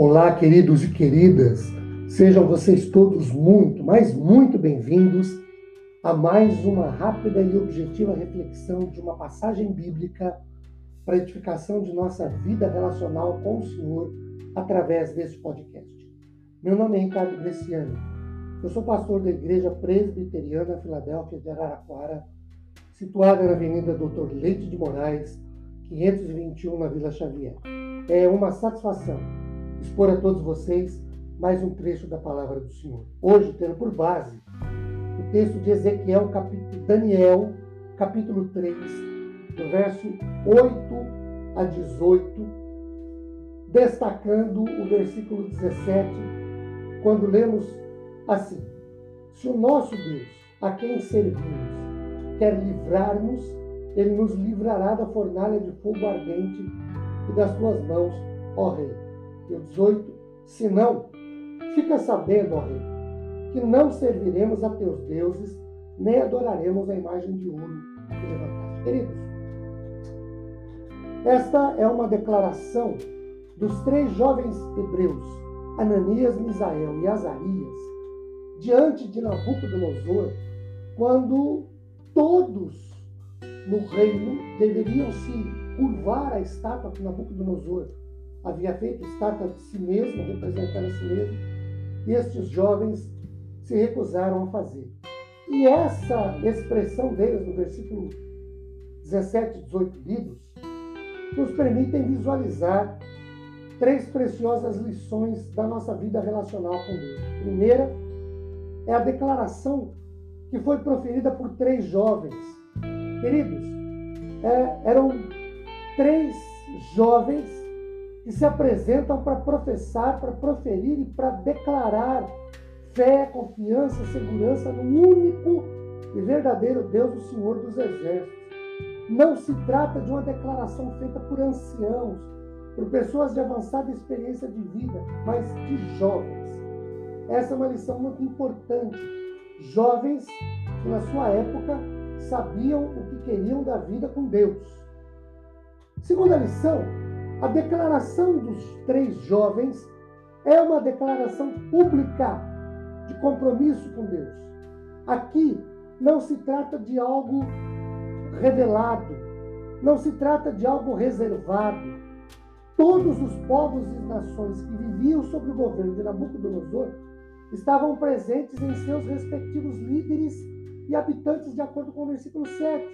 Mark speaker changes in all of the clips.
Speaker 1: Olá, queridos e queridas, sejam vocês todos muito, mas muito bem-vindos a mais uma rápida e objetiva reflexão de uma passagem bíblica para a edificação de nossa vida relacional com o Senhor através desse podcast. Meu nome é Ricardo Bresciani, eu sou pastor da Igreja Presbiteriana Filadélfia de Araraquara, situada na Avenida Doutor Leite de Moraes, 521, na Vila Xavier. É uma satisfação expor a todos vocês mais um trecho da palavra do Senhor. Hoje, tendo por base o texto de Ezequiel, capítulo, Daniel, capítulo 3, do verso 8 a 18, destacando o versículo 17, quando lemos assim: Se o nosso Deus, a quem servimos, quer livrar-nos, ele nos livrará da fornalha de fogo ardente e das tuas mãos, ó Rei e 18, se não, fica sabendo, ó rei, que não serviremos a teus deuses, nem adoraremos a imagem de ouro que levantaste. Queridos, esta é uma declaração dos três jovens hebreus, Ananias, Misael e Azarias, diante de Nabucodonosor, quando todos no reino deveriam se curvar à estátua que Nabucodonosor havia feito estátua de si mesmo, representando a si mesmo, estes jovens se recusaram a fazer. E essa expressão deles no versículo 17 e 18 lidos nos permitem visualizar três preciosas lições da nossa vida relacional com Deus. Primeira é a declaração que foi proferida por três jovens. Queridos, é, eram três jovens que se apresentam para professar, para proferir e para declarar fé, confiança, segurança no único e verdadeiro Deus, o Senhor dos Exércitos. Não se trata de uma declaração feita por anciãos, por pessoas de avançada experiência de vida, mas de jovens. Essa é uma lição muito importante. Jovens que, na sua época, sabiam o que queriam da vida com Deus. Segunda lição, a declaração dos três jovens é uma declaração pública de compromisso com Deus. Aqui não se trata de algo revelado, não se trata de algo reservado. Todos os povos e nações que viviam sob o governo de Nabucodonosor estavam presentes em seus respectivos líderes e habitantes, de acordo com o versículo 7.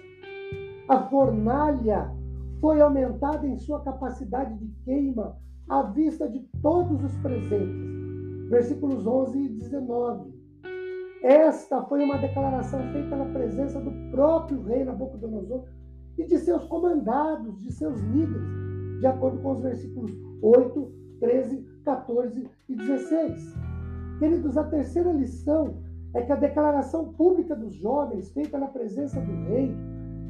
Speaker 1: A fornalha foi aumentada em sua capacidade de queima à vista de todos os presentes. Versículos 11 e 19. Esta foi uma declaração feita na presença do próprio rei Nabucodonosor e de seus comandados, de seus líderes, de acordo com os versículos 8, 13, 14 e 16. Queridos, a terceira lição é que a declaração pública dos jovens, feita na presença do rei,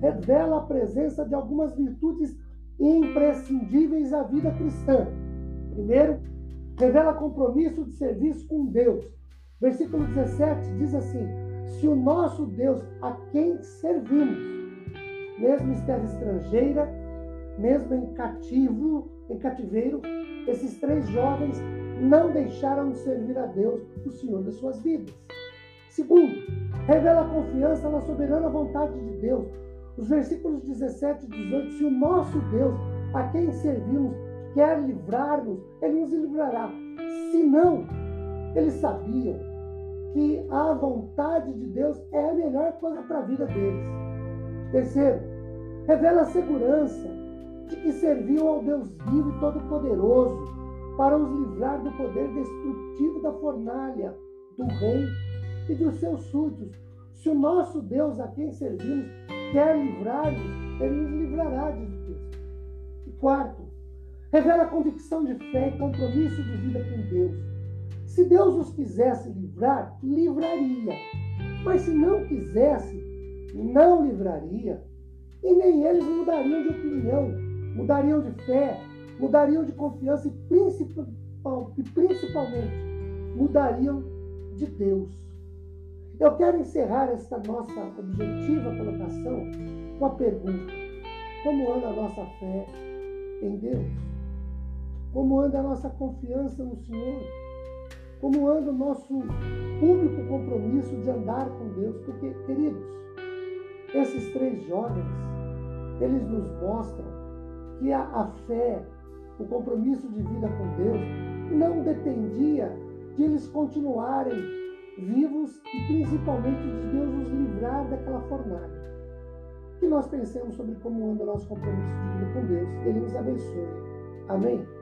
Speaker 1: revela a presença de algumas virtudes imprescindíveis à vida cristã. Primeiro, revela compromisso de serviço com Deus. Versículo 17 diz assim: Se o nosso Deus a quem servimos, mesmo em terra estrangeira, mesmo em cativo, em cativeiro, esses três jovens não deixaram de servir a Deus, o Senhor das suas vidas. Segundo, revela confiança na soberana vontade de Deus, os versículos 17 e 18, se o nosso Deus, a quem servimos, quer livrar-nos, ele nos livrará. Se não, eles sabiam que a vontade de Deus é a melhor coisa para a vida deles. Terceiro, revela a segurança de que serviam ao Deus vivo e todo-poderoso para os livrar do poder destrutivo da fornalha, do rei e dos seus súditos. Se o nosso Deus a quem servimos quer livrar-nos, ele nos livrará, diz o texto. E quarto, revela convicção de fé e compromisso de vida com Deus. Se Deus os quisesse livrar, livraria. Mas se não quisesse, não livraria. E nem eles mudariam de opinião, mudariam de fé, mudariam de confiança e principalmente mudariam de Deus. Eu quero encerrar esta nossa objetiva colocação com a pergunta: como anda a nossa fé em Deus? como anda a nossa confiança no Senhor, como anda o nosso público compromisso de andar com Deus, porque, queridos, esses três jovens, eles nos mostram que a, a fé, o compromisso de vida com Deus, não dependia de eles continuarem vivos e principalmente de Deus os livrar daquela fornalha. Que nós pensemos sobre como anda o nosso compromisso de vida com Deus. Ele nos abençoe. Amém?